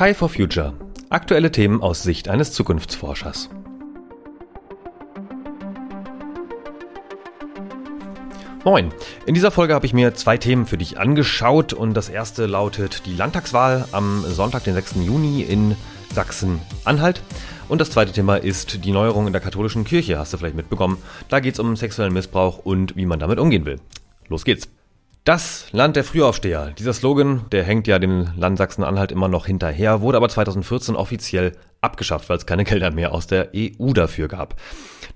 Partei for Future. Aktuelle Themen aus Sicht eines Zukunftsforschers. Moin. In dieser Folge habe ich mir zwei Themen für dich angeschaut und das erste lautet die Landtagswahl am Sonntag, den 6. Juni in Sachsen-Anhalt. Und das zweite Thema ist die Neuerung in der katholischen Kirche, hast du vielleicht mitbekommen. Da geht es um sexuellen Missbrauch und wie man damit umgehen will. Los geht's. Das Land der Frühaufsteher. Dieser Slogan, der hängt ja den Land Sachsen-Anhalt immer noch hinterher, wurde aber 2014 offiziell abgeschafft, weil es keine Gelder mehr aus der EU dafür gab.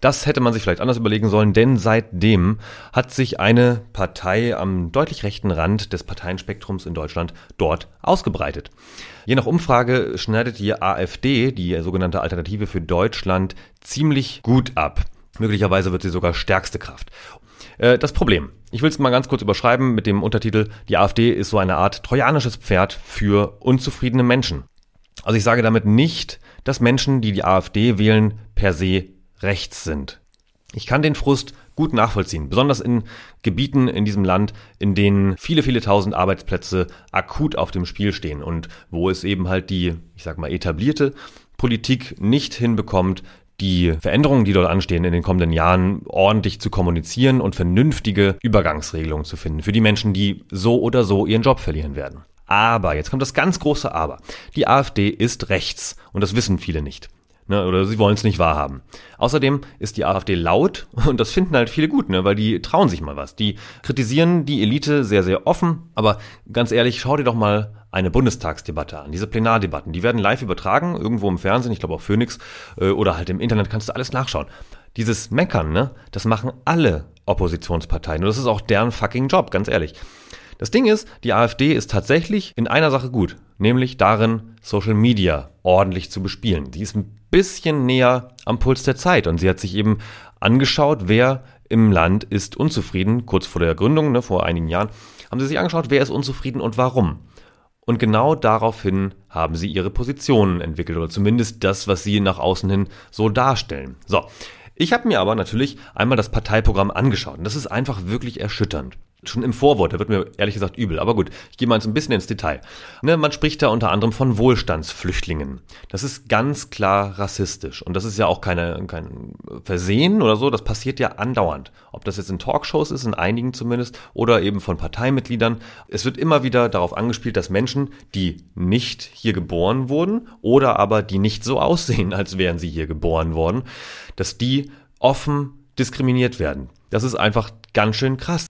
Das hätte man sich vielleicht anders überlegen sollen, denn seitdem hat sich eine Partei am deutlich rechten Rand des Parteienspektrums in Deutschland dort ausgebreitet. Je nach Umfrage schneidet die AfD, die sogenannte Alternative für Deutschland, ziemlich gut ab. Möglicherweise wird sie sogar stärkste Kraft. Äh, das Problem. Ich will es mal ganz kurz überschreiben mit dem Untertitel, die AfD ist so eine Art trojanisches Pferd für unzufriedene Menschen. Also ich sage damit nicht, dass Menschen, die die AfD wählen, per se rechts sind. Ich kann den Frust gut nachvollziehen, besonders in Gebieten in diesem Land, in denen viele, viele tausend Arbeitsplätze akut auf dem Spiel stehen und wo es eben halt die, ich sag mal, etablierte Politik nicht hinbekommt, die Veränderungen, die dort anstehen in den kommenden Jahren, ordentlich zu kommunizieren und vernünftige Übergangsregelungen zu finden für die Menschen, die so oder so ihren Job verlieren werden. Aber, jetzt kommt das ganz große Aber. Die AfD ist rechts und das wissen viele nicht. Ne, oder sie wollen es nicht wahrhaben. Außerdem ist die AfD laut und das finden halt viele gut, ne, weil die trauen sich mal was. Die kritisieren die Elite sehr, sehr offen. Aber ganz ehrlich, schau dir doch mal eine Bundestagsdebatte an. Diese Plenardebatten, die werden live übertragen, irgendwo im Fernsehen, ich glaube auf Phoenix, äh, oder halt im Internet kannst du alles nachschauen. Dieses Meckern, ne, das machen alle Oppositionsparteien und das ist auch deren fucking Job, ganz ehrlich. Das Ding ist, die AfD ist tatsächlich in einer Sache gut, nämlich darin, Social Media ordentlich zu bespielen. Sie ist ein bisschen näher am Puls der Zeit und sie hat sich eben angeschaut, wer im Land ist unzufrieden, kurz vor der Gründung, ne, vor einigen Jahren, haben sie sich angeschaut, wer ist unzufrieden und warum. Und genau daraufhin haben sie ihre Positionen entwickelt oder zumindest das, was sie nach außen hin so darstellen. So, ich habe mir aber natürlich einmal das Parteiprogramm angeschaut und das ist einfach wirklich erschütternd schon im Vorwort, da wird mir ehrlich gesagt übel. Aber gut, ich gehe mal ein bisschen ins Detail. Ne, man spricht da unter anderem von Wohlstandsflüchtlingen. Das ist ganz klar rassistisch. Und das ist ja auch keine, kein Versehen oder so. Das passiert ja andauernd. Ob das jetzt in Talkshows ist, in einigen zumindest, oder eben von Parteimitgliedern. Es wird immer wieder darauf angespielt, dass Menschen, die nicht hier geboren wurden oder aber die nicht so aussehen, als wären sie hier geboren worden, dass die offen diskriminiert werden. Das ist einfach ganz schön krass.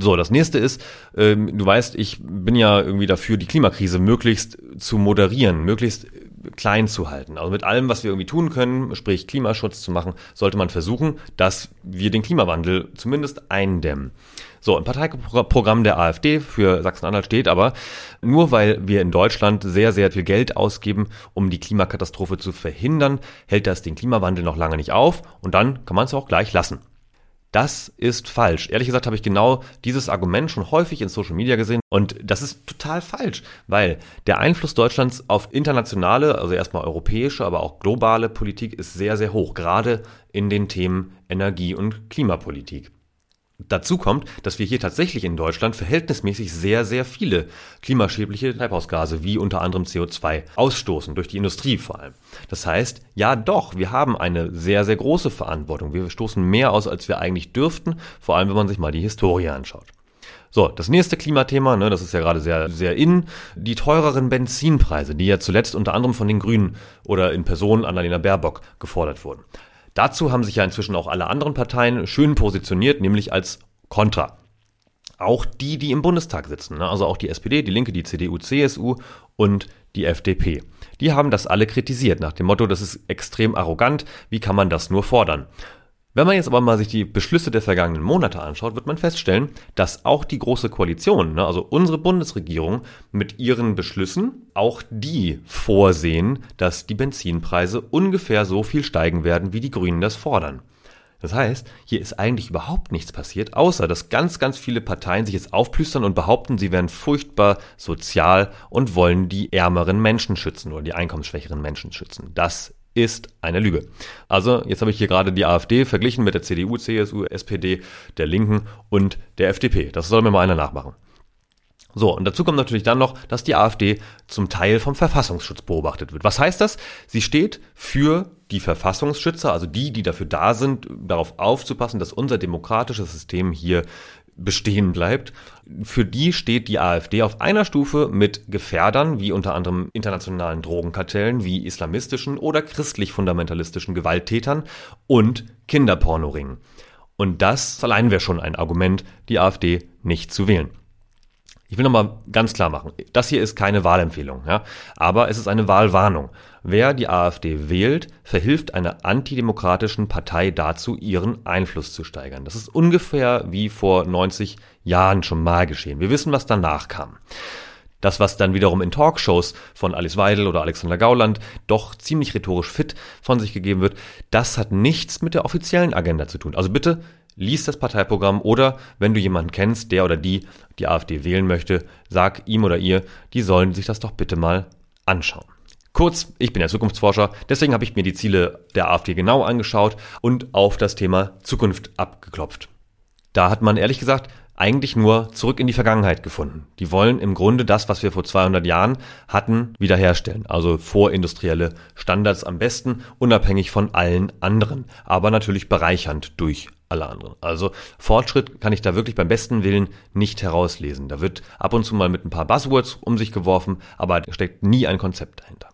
So, das nächste ist, ähm, du weißt, ich bin ja irgendwie dafür, die Klimakrise möglichst zu moderieren, möglichst klein zu halten. Also mit allem, was wir irgendwie tun können, sprich Klimaschutz zu machen, sollte man versuchen, dass wir den Klimawandel zumindest eindämmen. So, im Parteiprogramm der AfD für Sachsen-Anhalt steht aber, nur weil wir in Deutschland sehr, sehr viel Geld ausgeben, um die Klimakatastrophe zu verhindern, hält das den Klimawandel noch lange nicht auf und dann kann man es auch gleich lassen. Das ist falsch. Ehrlich gesagt habe ich genau dieses Argument schon häufig in Social Media gesehen und das ist total falsch, weil der Einfluss Deutschlands auf internationale, also erstmal europäische, aber auch globale Politik ist sehr, sehr hoch, gerade in den Themen Energie- und Klimapolitik. Dazu kommt, dass wir hier tatsächlich in Deutschland verhältnismäßig sehr, sehr viele klimaschädliche Treibhausgase wie unter anderem CO2 ausstoßen, durch die Industrie vor allem. Das heißt, ja doch, wir haben eine sehr, sehr große Verantwortung. Wir stoßen mehr aus, als wir eigentlich dürften, vor allem wenn man sich mal die Historie anschaut. So, das nächste Klimathema, ne, das ist ja gerade sehr, sehr in, die teureren Benzinpreise, die ja zuletzt unter anderem von den Grünen oder in Person Annalena Baerbock gefordert wurden. Dazu haben sich ja inzwischen auch alle anderen Parteien schön positioniert, nämlich als Kontra. Auch die, die im Bundestag sitzen, ne? also auch die SPD, die Linke, die CDU, CSU und die FDP. Die haben das alle kritisiert nach dem Motto, das ist extrem arrogant, wie kann man das nur fordern? Wenn man jetzt aber mal sich die Beschlüsse der vergangenen Monate anschaut, wird man feststellen, dass auch die Große Koalition, ne, also unsere Bundesregierung, mit ihren Beschlüssen auch die vorsehen, dass die Benzinpreise ungefähr so viel steigen werden, wie die Grünen das fordern. Das heißt, hier ist eigentlich überhaupt nichts passiert, außer dass ganz, ganz viele Parteien sich jetzt aufplüstern und behaupten, sie wären furchtbar sozial und wollen die ärmeren Menschen schützen oder die einkommensschwächeren Menschen schützen. Das ist eine Lüge. Also, jetzt habe ich hier gerade die AfD verglichen mit der CDU, CSU, SPD, der Linken und der FDP. Das soll mir mal einer nachmachen. So, und dazu kommt natürlich dann noch, dass die AfD zum Teil vom Verfassungsschutz beobachtet wird. Was heißt das? Sie steht für die Verfassungsschützer, also die, die dafür da sind, darauf aufzupassen, dass unser demokratisches System hier bestehen bleibt. Für die steht die AfD auf einer Stufe mit Gefährdern, wie unter anderem internationalen Drogenkartellen, wie islamistischen oder christlich-fundamentalistischen Gewalttätern und Kinderpornoringen. Und das allein wäre schon ein Argument, die AfD nicht zu wählen. Ich will nochmal ganz klar machen, das hier ist keine Wahlempfehlung, ja, aber es ist eine Wahlwarnung. Wer die AfD wählt, verhilft einer antidemokratischen Partei dazu, ihren Einfluss zu steigern. Das ist ungefähr wie vor 90 Jahren schon mal geschehen. Wir wissen, was danach kam. Das, was dann wiederum in Talkshows von Alice Weidel oder Alexander Gauland doch ziemlich rhetorisch fit von sich gegeben wird, das hat nichts mit der offiziellen Agenda zu tun. Also bitte lies das Parteiprogramm oder wenn du jemanden kennst, der oder die die AfD wählen möchte, sag ihm oder ihr, die sollen sich das doch bitte mal anschauen. Kurz, ich bin ja Zukunftsforscher, deswegen habe ich mir die Ziele der AfD genau angeschaut und auf das Thema Zukunft abgeklopft. Da hat man ehrlich gesagt eigentlich nur zurück in die Vergangenheit gefunden. Die wollen im Grunde das, was wir vor 200 Jahren hatten, wiederherstellen. Also vorindustrielle Standards am besten, unabhängig von allen anderen, aber natürlich bereichernd durch alle anderen. Also Fortschritt kann ich da wirklich beim besten Willen nicht herauslesen. Da wird ab und zu mal mit ein paar Buzzwords um sich geworfen, aber da steckt nie ein Konzept dahinter.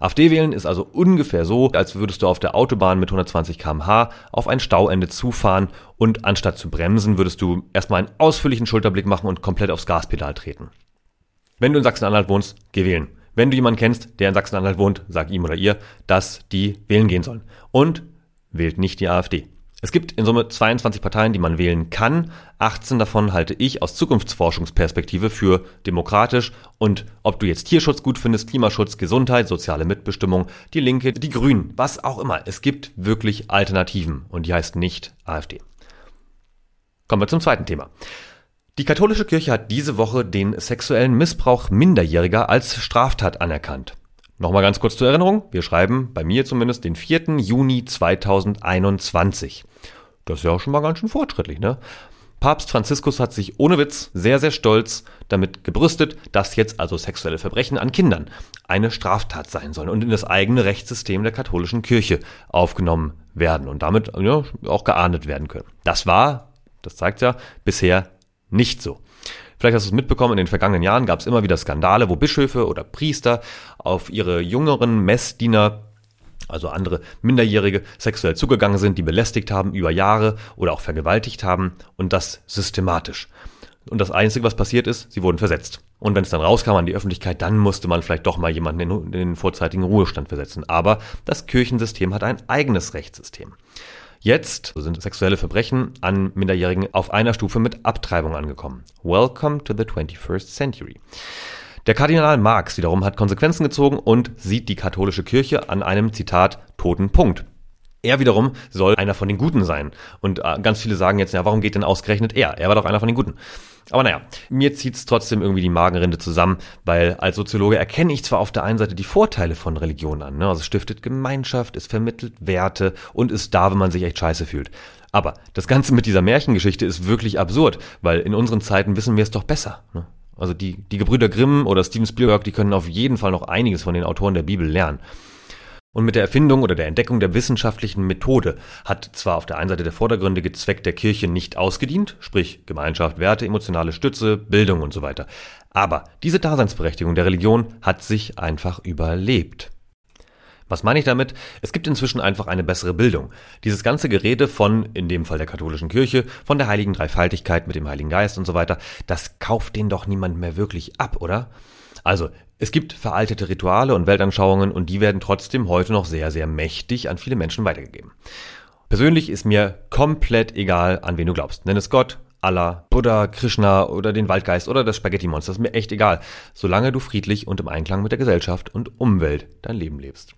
AfD wählen ist also ungefähr so, als würdest du auf der Autobahn mit 120 km/h auf ein Stauende zufahren und anstatt zu bremsen, würdest du erstmal einen ausführlichen Schulterblick machen und komplett aufs Gaspedal treten. Wenn du in Sachsen-Anhalt wohnst, geh wählen. Wenn du jemanden kennst, der in Sachsen-Anhalt wohnt, sag ihm oder ihr, dass die wählen gehen sollen. Und wählt nicht die AfD. Es gibt in Summe 22 Parteien, die man wählen kann. 18 davon halte ich aus Zukunftsforschungsperspektive für demokratisch. Und ob du jetzt Tierschutz gut findest, Klimaschutz, Gesundheit, soziale Mitbestimmung, die Linke, die Grünen, was auch immer. Es gibt wirklich Alternativen und die heißt nicht AfD. Kommen wir zum zweiten Thema. Die katholische Kirche hat diese Woche den sexuellen Missbrauch Minderjähriger als Straftat anerkannt. Nochmal ganz kurz zur Erinnerung. Wir schreiben, bei mir zumindest, den 4. Juni 2021. Das ist ja auch schon mal ganz schön fortschrittlich, ne? Papst Franziskus hat sich ohne Witz sehr, sehr stolz damit gebrüstet, dass jetzt also sexuelle Verbrechen an Kindern eine Straftat sein sollen und in das eigene Rechtssystem der katholischen Kirche aufgenommen werden und damit ja, auch geahndet werden können. Das war, das zeigt ja, bisher nicht so. Vielleicht hast du es mitbekommen, in den vergangenen Jahren gab es immer wieder Skandale, wo Bischöfe oder Priester auf ihre jüngeren Messdiener also andere Minderjährige sexuell zugegangen sind, die belästigt haben über Jahre oder auch vergewaltigt haben und das systematisch. Und das Einzige, was passiert ist, sie wurden versetzt. Und wenn es dann rauskam an die Öffentlichkeit, dann musste man vielleicht doch mal jemanden in den vorzeitigen Ruhestand versetzen. Aber das Kirchensystem hat ein eigenes Rechtssystem. Jetzt sind sexuelle Verbrechen an Minderjährigen auf einer Stufe mit Abtreibung angekommen. Welcome to the 21st century. Der Kardinal Marx wiederum hat Konsequenzen gezogen und sieht die katholische Kirche an einem Zitat toten Punkt. Er wiederum soll einer von den Guten sein. Und äh, ganz viele sagen jetzt, ja, warum geht denn ausgerechnet er? Er war doch einer von den Guten. Aber naja, mir zieht's trotzdem irgendwie die Magenrinde zusammen, weil als Soziologe erkenne ich zwar auf der einen Seite die Vorteile von Religion an, ne? also es stiftet Gemeinschaft, es vermittelt Werte und ist da, wenn man sich echt scheiße fühlt. Aber das Ganze mit dieser Märchengeschichte ist wirklich absurd, weil in unseren Zeiten wissen wir es doch besser. Ne? Also die, die Gebrüder Grimm oder Steven Spielberg, die können auf jeden Fall noch einiges von den Autoren der Bibel lernen. Und mit der Erfindung oder der Entdeckung der wissenschaftlichen Methode hat zwar auf der einen Seite der vordergründige Zweck der Kirche nicht ausgedient, sprich Gemeinschaft, Werte, emotionale Stütze, Bildung und so weiter. Aber diese Daseinsberechtigung der Religion hat sich einfach überlebt. Was meine ich damit? Es gibt inzwischen einfach eine bessere Bildung. Dieses ganze Gerede von, in dem Fall der katholischen Kirche, von der heiligen Dreifaltigkeit mit dem Heiligen Geist und so weiter, das kauft den doch niemand mehr wirklich ab, oder? Also, es gibt veraltete Rituale und Weltanschauungen und die werden trotzdem heute noch sehr, sehr mächtig an viele Menschen weitergegeben. Persönlich ist mir komplett egal, an wen du glaubst. Nenn es Gott, Allah, Buddha, Krishna oder den Waldgeist oder das Spaghetti-Monster. ist mir echt egal, solange du friedlich und im Einklang mit der Gesellschaft und Umwelt dein Leben lebst.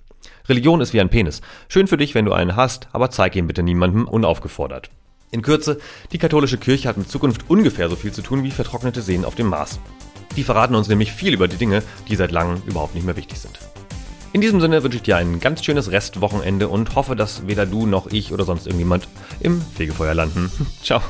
Religion ist wie ein Penis. Schön für dich, wenn du einen hast, aber zeig ihn bitte niemandem unaufgefordert. In Kürze, die katholische Kirche hat mit Zukunft ungefähr so viel zu tun wie vertrocknete Seen auf dem Mars. Die verraten uns nämlich viel über die Dinge, die seit langem überhaupt nicht mehr wichtig sind. In diesem Sinne wünsche ich dir ein ganz schönes Restwochenende und hoffe, dass weder du noch ich oder sonst irgendjemand im Fegefeuer landen. Ciao.